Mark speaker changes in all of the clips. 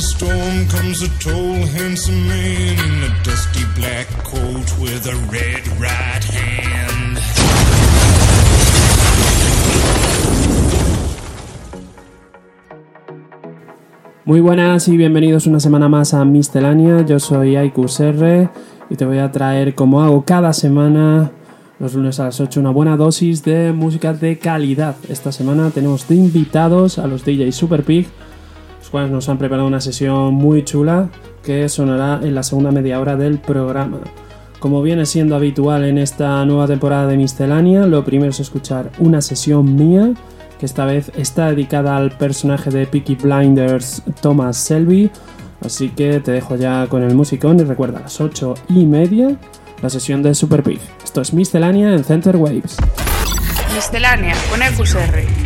Speaker 1: Storm comes a tall, handsome man in a dusty black coat with a red right hand.
Speaker 2: Muy buenas y bienvenidos una semana más a Miscelánea. Yo soy R y te voy a traer, como hago cada semana, los lunes a las 8, una buena dosis de música de calidad. Esta semana tenemos de invitados a los DJs Super Pig, los cuales nos han preparado una sesión muy chula que sonará en la segunda media hora del programa. Como viene siendo habitual en esta nueva temporada de Miscelánea, lo primero es escuchar una sesión mía que esta vez está dedicada al personaje de Peaky Blinders Thomas Selby. Así que te dejo ya con el musicón y recuerda a las 8 y media la sesión de Super Pig. Esto es Miscelánea en Center Waves.
Speaker 3: Miscelánea con EQSR.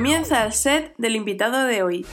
Speaker 4: Comienza el set del invitado de hoy.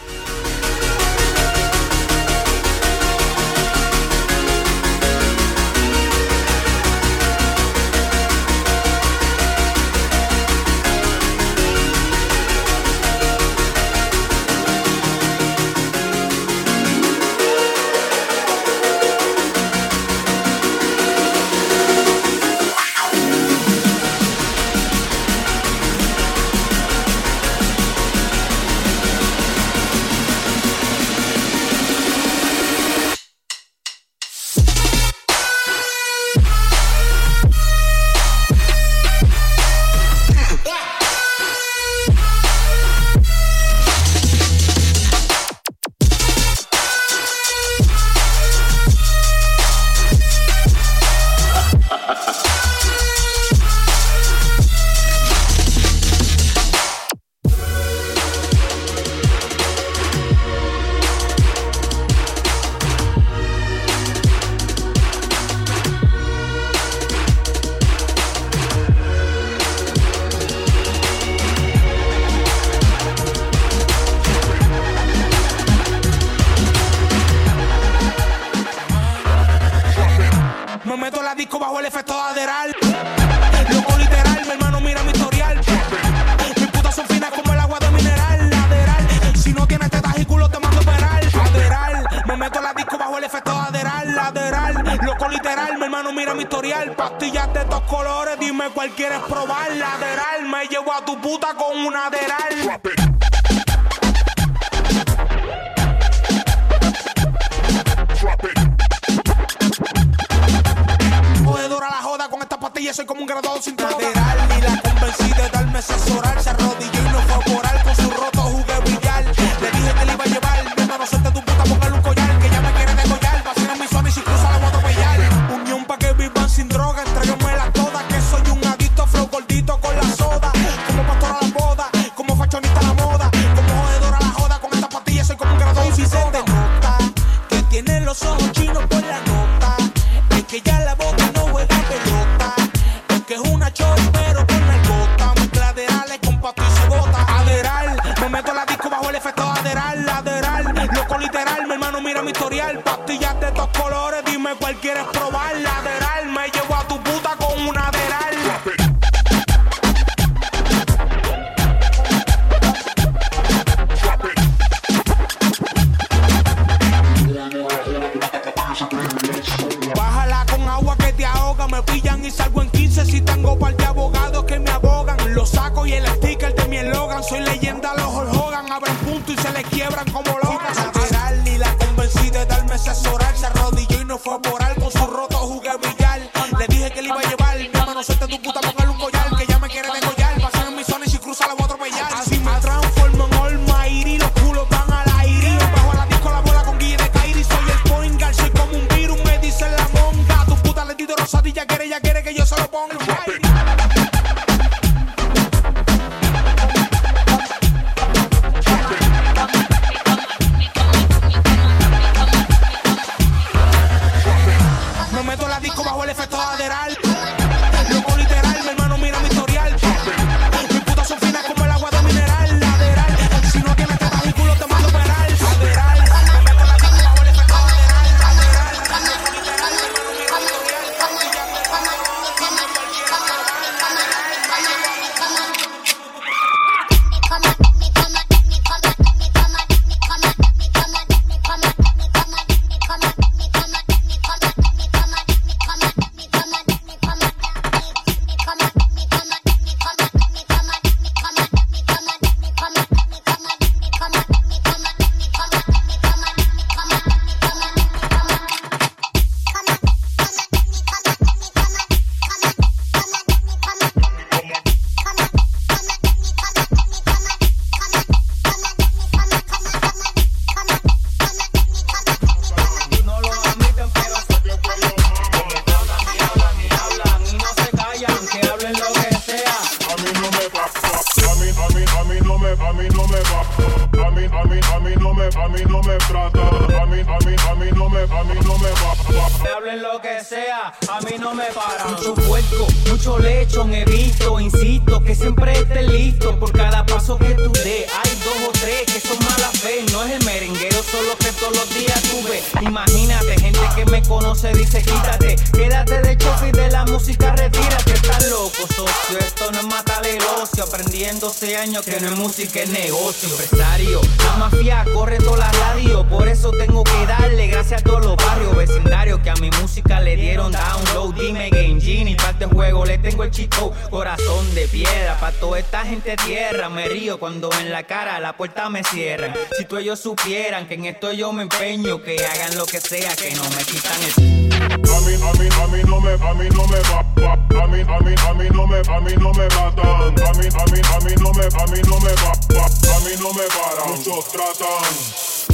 Speaker 5: hablen lo que sea, a mí no me para Mucho puerco, mucho lechón he visto, insisto, que siempre estés listo por cada paso que tú des. Hay dos o tres que son mala fe, no es el merenguero solo que todos los días tuve. Imagínate, gente que me conoce dice quítate, quédate de choque y de la música retírate. Estás loco, socio, esto no es matar el ocio, aprendiendo hace años que no es música, es negocio. Empresario, la mafia corre toda la radio, por eso tengo que darle gracias a todos los barrios, vecindarios que a mí me música le dieron download. Dime Game Genie, pack de juego, le tengo el chico. Corazón de piedra, pa' toda esta gente tierra. Me río cuando en la cara la puerta me cierran. Si tú ellos supieran que en esto yo me empeño, que hagan lo que sea, que no me quitan el.
Speaker 1: A mí, a mí, a mí no me, a mí no me va, va. A mí, a mí, a mí no me, a mí no me matan. A mí, a mí, a mí no me, a mí no me va, va. A mí no me paran. Muchos tratan.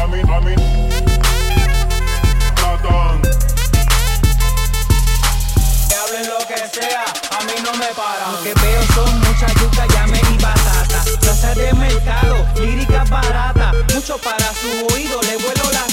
Speaker 1: A mí, a mí.
Speaker 5: Que hablen lo que sea, a mí no me paran. Lo que veo son muchas yucas, llame y batata. Plazas de mercado, líricas baratas. Mucho para su oído, le vuelo las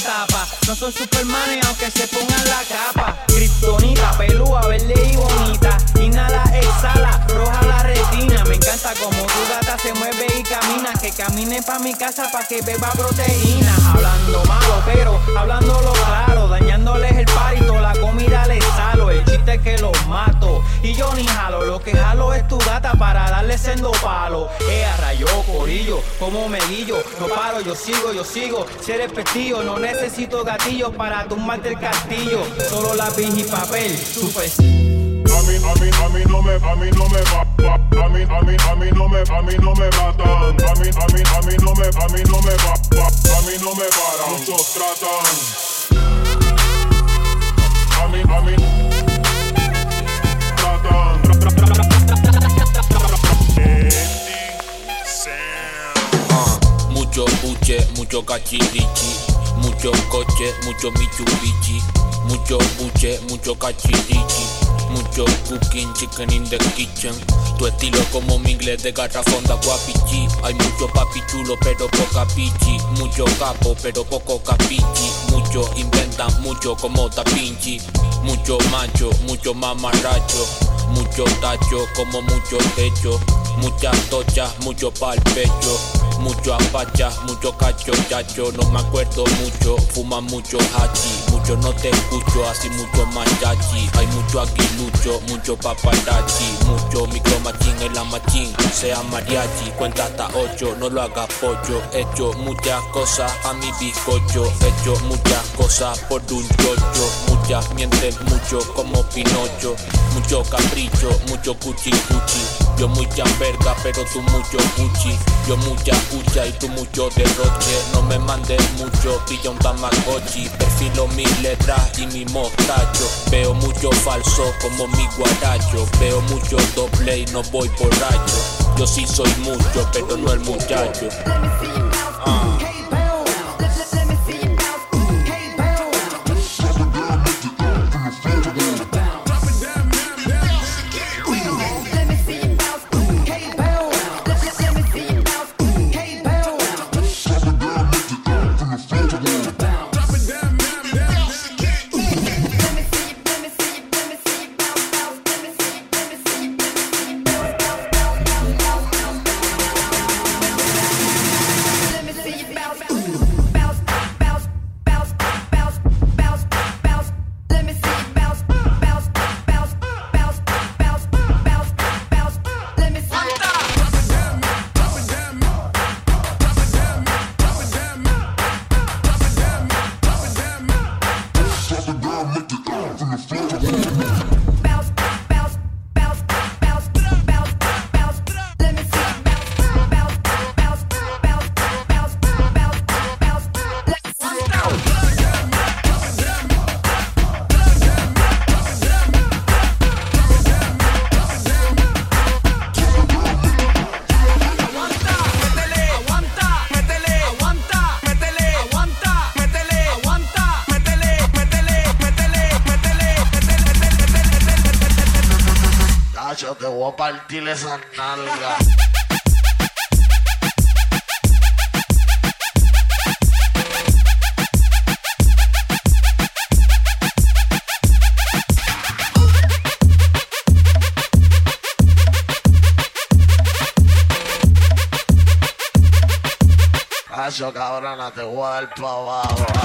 Speaker 5: No son supermanes aunque se pongan la capa. Kryptonita, pelúa, verde y bonita. Inhala, exhala, roja la retina. Me encanta como tu gata se mueve y camina. Que camine pa' mi casa pa' que beba proteína. Hablando malo, pero hablándolo claro. Dañándoles el parito, la comida les salo. El chiste es que los mato. Y yo ni jalo, lo que jalo es tu gata para darle sendo palo. Eh, a rayo, corillo, como me guillo. No paro, yo sigo, yo sigo. Ser el pestillo, no necesito gatillo para tumbarte el castillo. Solo lápiz y papel, super.
Speaker 1: A mí, a mí, a mí no me, a mí no me va. A mí, a mí, a mí no me, a mí no me matan. A mí, a mí, a mí no me, a mí no me va. A mí no me paran. Muchos tratan. A mí, a mí. Tratan.
Speaker 6: Ah, mucho buche, mucho cachirichi, mucho coche, mucho Mitsubishi, mucho buche, mucho cachirichi, mucho cooking, chicken in the kitchen. Tu estilo como mi inglés de garrafonda guapichi. Hay mucho papi chulo pero poca pichi, mucho capo pero poco capichi, mucho inventan mucho como Da Vinci, mucho macho, mucho mamarracho, mucho tacho como mucho techo, muchas tochas, mucho pa'l pecho, mucho apacha, mucho cacho, chacho, no me acuerdo mucho, fuma mucho hachi, mucho no te escucho, así mucho machachi, hay mucho aguilucho, mucho paparazzi, mucho micro machín en la machín, sea mariachi, cuenta hasta ocho, no lo hagas pollo, he hecho muchas cosas a mi bizcocho, he hecho muchas cosas por un chocho, muchas mienten mucho como Pinocho, mucho capricho, mucho cuchi cuchi, yo mucha verga pero tú mucho cuchi, yo mucha cucha y tú mucho derroche, no me mandes mucho, pilla un tamagotchi, perfilo mis letras y mi mostacho, veo mucho falso como mi guaracho, veo mucho doble y no voy borracho, yo sí soy mucho pero no el muchacho. Ah.
Speaker 7: Partir esa nalga. Nacho, cabrona, te voy a dar.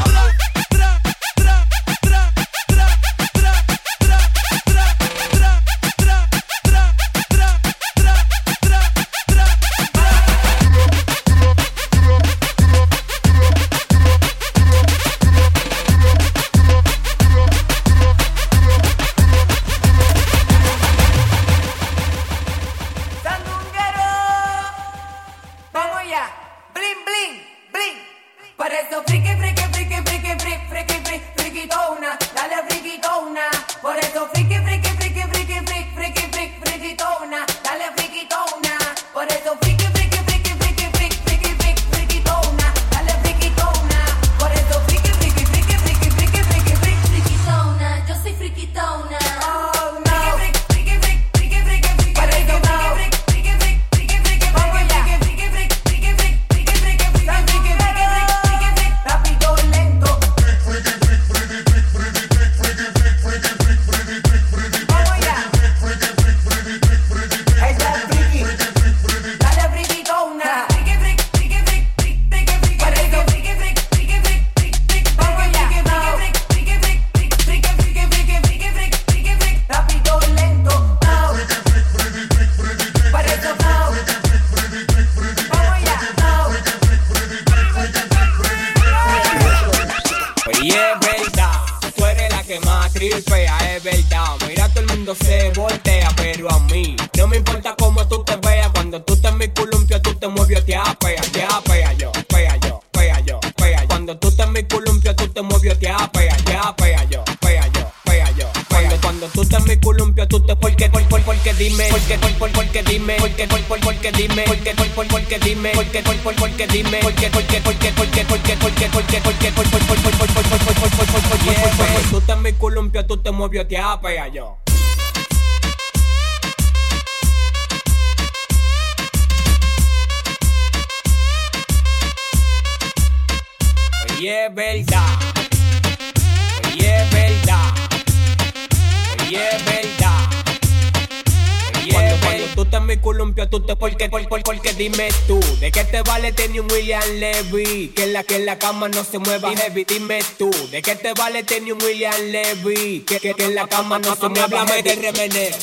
Speaker 4: tenía un William Levy. Que en la que en la cama no se mueva heavy. Dime tú, ¿de qué te vale tenía un William Levy? Que, que, en la cama no se mueva Háblame del remeneo,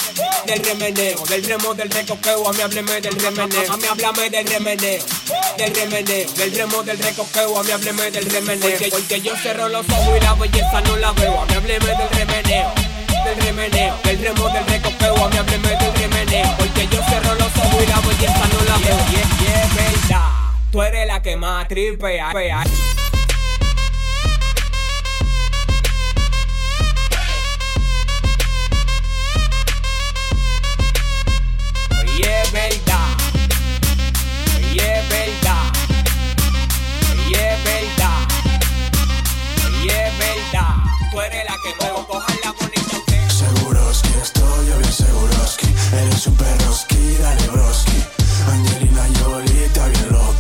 Speaker 4: del remeneo, del remo del recoqueo. A mí hábleme del remeneo. A mí háblame del remeneo, del remeneo, del remo del recoqueo. A mí hábleme del remeneo. Porque, porque yo cerro los ojos y la belleza no la veo. A mí hábleme del remeneo. Del remeneo, del remo del recopeo, a mí hábleme del remeneo, porque yo cerro los ojos y la belleza no la veo. Es verdad. Tú eres la que más tripea. Pea. Oye, es verdad. Oye, es verdad. Oye, es verdad. Oye, es verdad. Tú eres la que muevo, cojan la bonita. Usted.
Speaker 8: Seguros que estoy, yo bien seguros que eres un perroski, dale broski. Angelina Yolita, bien loca.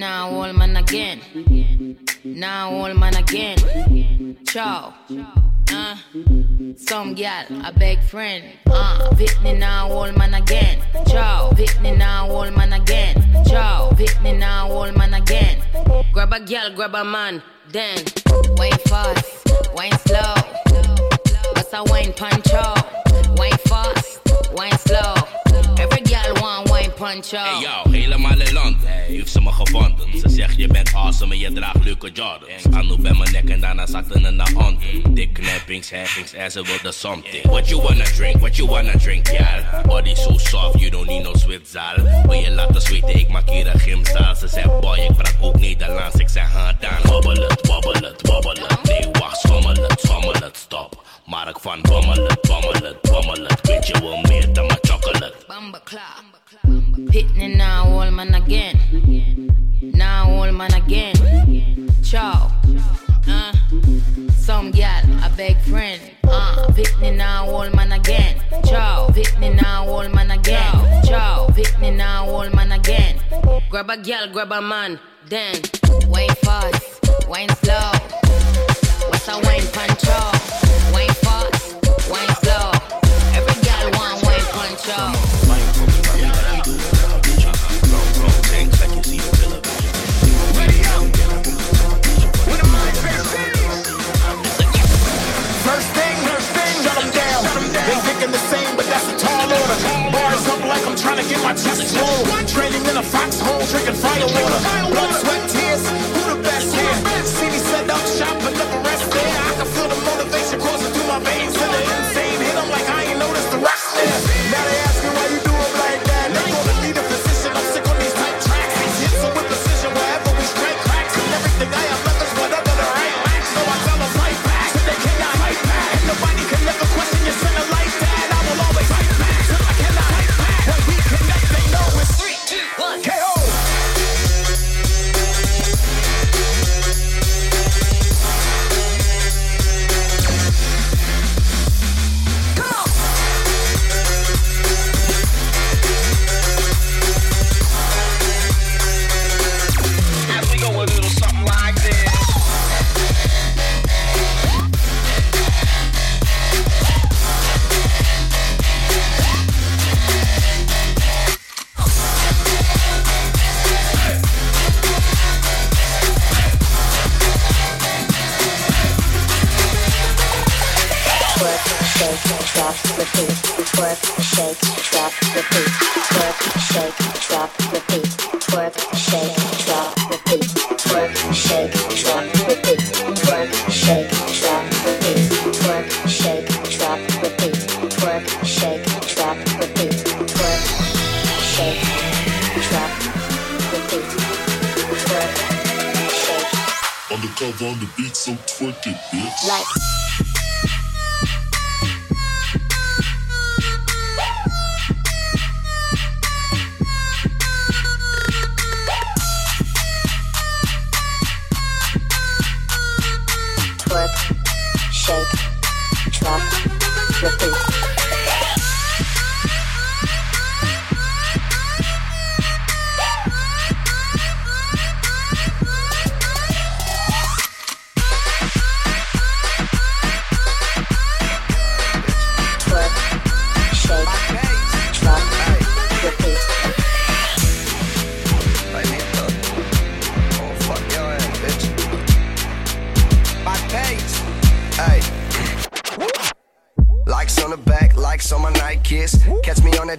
Speaker 8: Now, old man again. Now, old man again. Ciao. Uh, some gal, a beg friend. Uh, Pitney now, old man again. Ciao. Pitney now, old man again. Ciao. Pitney now, old man again. Grab a gal, grab a man. Then, wine fast, wine slow. Bust a wine punch. Wine fast, wine slow. Every gal want
Speaker 9: Hey yo, helemaal in land heeft ze me gevonden. Ze zegt je bent awesome en je draagt leuke Jordans. Anu bij mijn nek en daarna zakte ze naar hand. Dik knappings, heffings en ze wilde something. What you wanna drink, what you wanna drink, yeah. Body so soft, you don't need no zwitzaal. Wil je laten zweten, ik maak hier een gymzaal. Ze zegt boy, ik praat ook Nederlands. Ik zeg ha dan. Wobbel het, wobbel het, wobbel het. Nee wacht, schommel het, schommel het, stop. Mark van bommel het, bommel het, bommel het. Weet je wel meer dan mijn chocolate.
Speaker 8: Bumba clap. Pitney now, old man again. Now, old man again. Ciao. Uh, some gal, a big friend. Uh, Pitney now, old man again. Ciao. Pitney now, old man again. Ciao. Pitney now, old man again. Grab a gal, grab a man. Then, wine fast, wine slow. What's a wine punch out? Wine fast, wine slow. Every gal want wine punch
Speaker 10: They thinking the same, but that's a tall order. Bars up like I'm trying to get my chest full. Training in a foxhole, drinking fire water. Blood, sweat, tears. Who the best here? Me set up shop, but never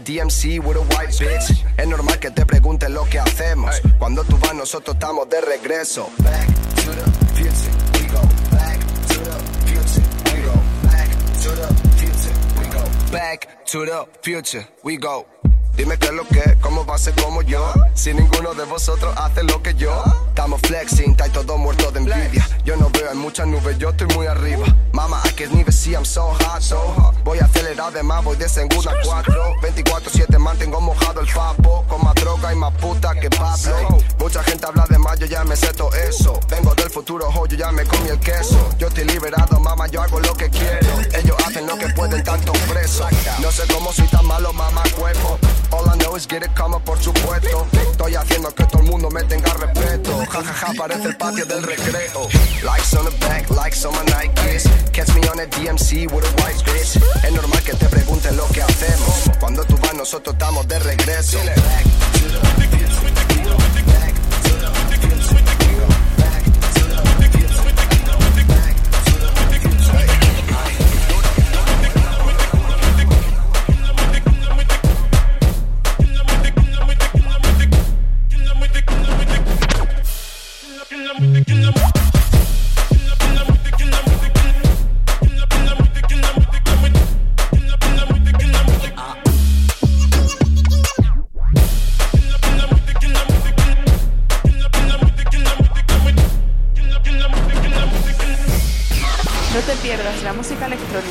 Speaker 11: DMC with a white bitch. Es normal que te pregunte lo que hacemos. Cuando tú vas, nosotros estamos de regreso. Back to the future, we go. Back to the future, we go. Back to the future, we go. Back to the future, we go. Dime qué es lo que, cómo va a ser como yo. Si ninguno de vosotros hace lo que yo. Estamos flexing, está todo muerto de envidia. Yo no veo en muchas nubes, yo estoy muy arriba. Mama, I can even see I'm so hot, so hot. Voy acelerado de más, voy de segunda a cuatro. 24-7 mantengo mojado el papo. Con más droga y más puta que Pablo. Mucha gente habla de más, yo ya me sé todo eso. Vengo del futuro, ho, yo ya me comí el queso. Yo estoy liberado, mamá, yo hago lo que quiero. Ellos hacen lo que pueden, tanto preso. No sé cómo soy tan malo, mamá, cuerpo. All I know is get it, come por supuesto. Estoy haciendo que todo el mundo me tenga respeto. Ja, ja, ja, parece el patio del recreo. Likes on the back, likes on my Nikes. Catch me on a DMC with a white bitch. Es normal que te pregunten lo que hacemos. Cuando tú vas, nosotros estamos de regreso. Back to the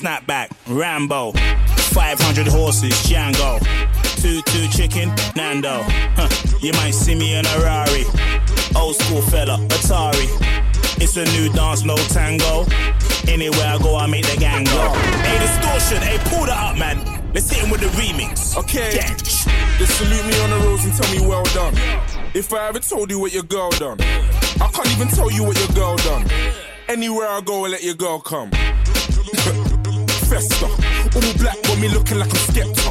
Speaker 12: Snapback, Rambo, 500 horses, Django, two two chicken, Nando. Huh. You might see me in a Rari, old school fella, Atari. It's a new dance, no tango. Anywhere I go, I make the gang go. Hey, distortion, hey, pull that up, man. Let's hit him with the remix.
Speaker 13: Okay. They salute me on the roads and tell me well done. If I ever told you what your girl done, I can't even tell you what your girl done. Anywhere I go, I let your girl come.
Speaker 12: Festa. All black got me looking like I'm Skepta.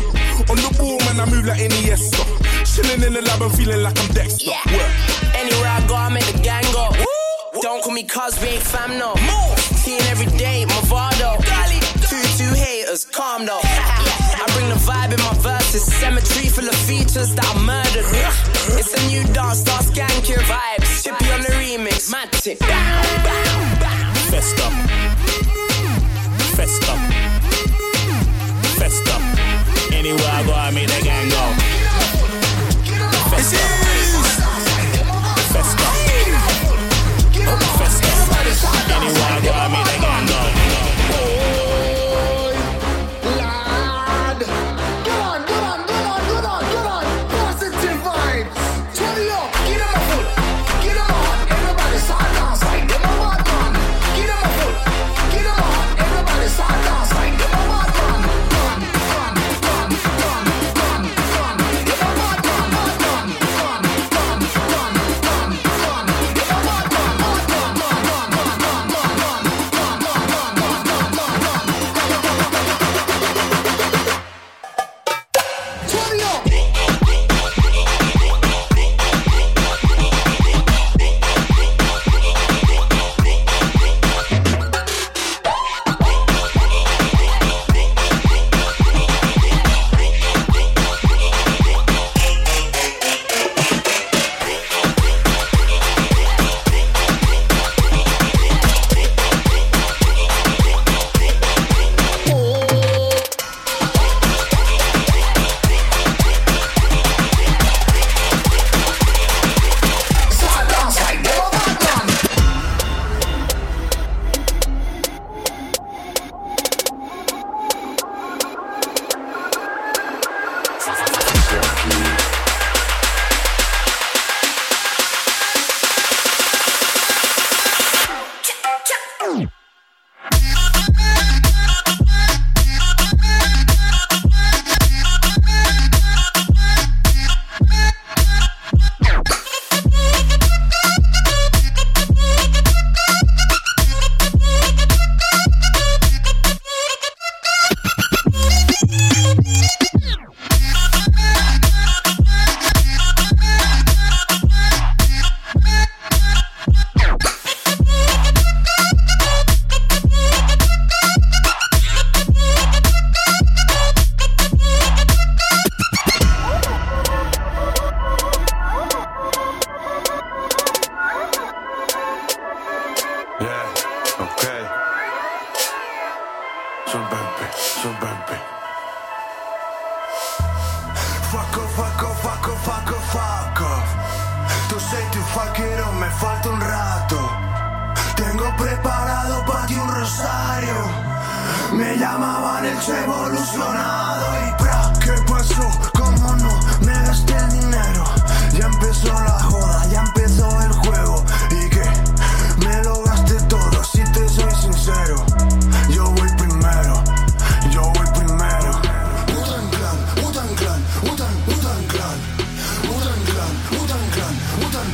Speaker 12: On the ball, man, I move like Iniesta. Chilling in the lab and feeling like I'm Dexter.
Speaker 14: Yeah. Anywhere I go, I make the gang go. Don't call me cuz, we ain't fam, no. More. Seeing every day, Movado. Two, two haters, calm though. I bring the vibe in my verses. Cemetery full of features that I murdered. It's a new dance, start skanking vibes. Chippy on the remix, mad tip.
Speaker 15: Festa. Festa. Festa. Anywhere I go, I make the gang go. Festa. Festa. Festa. Anywhere I go, I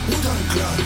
Speaker 16: Utan klar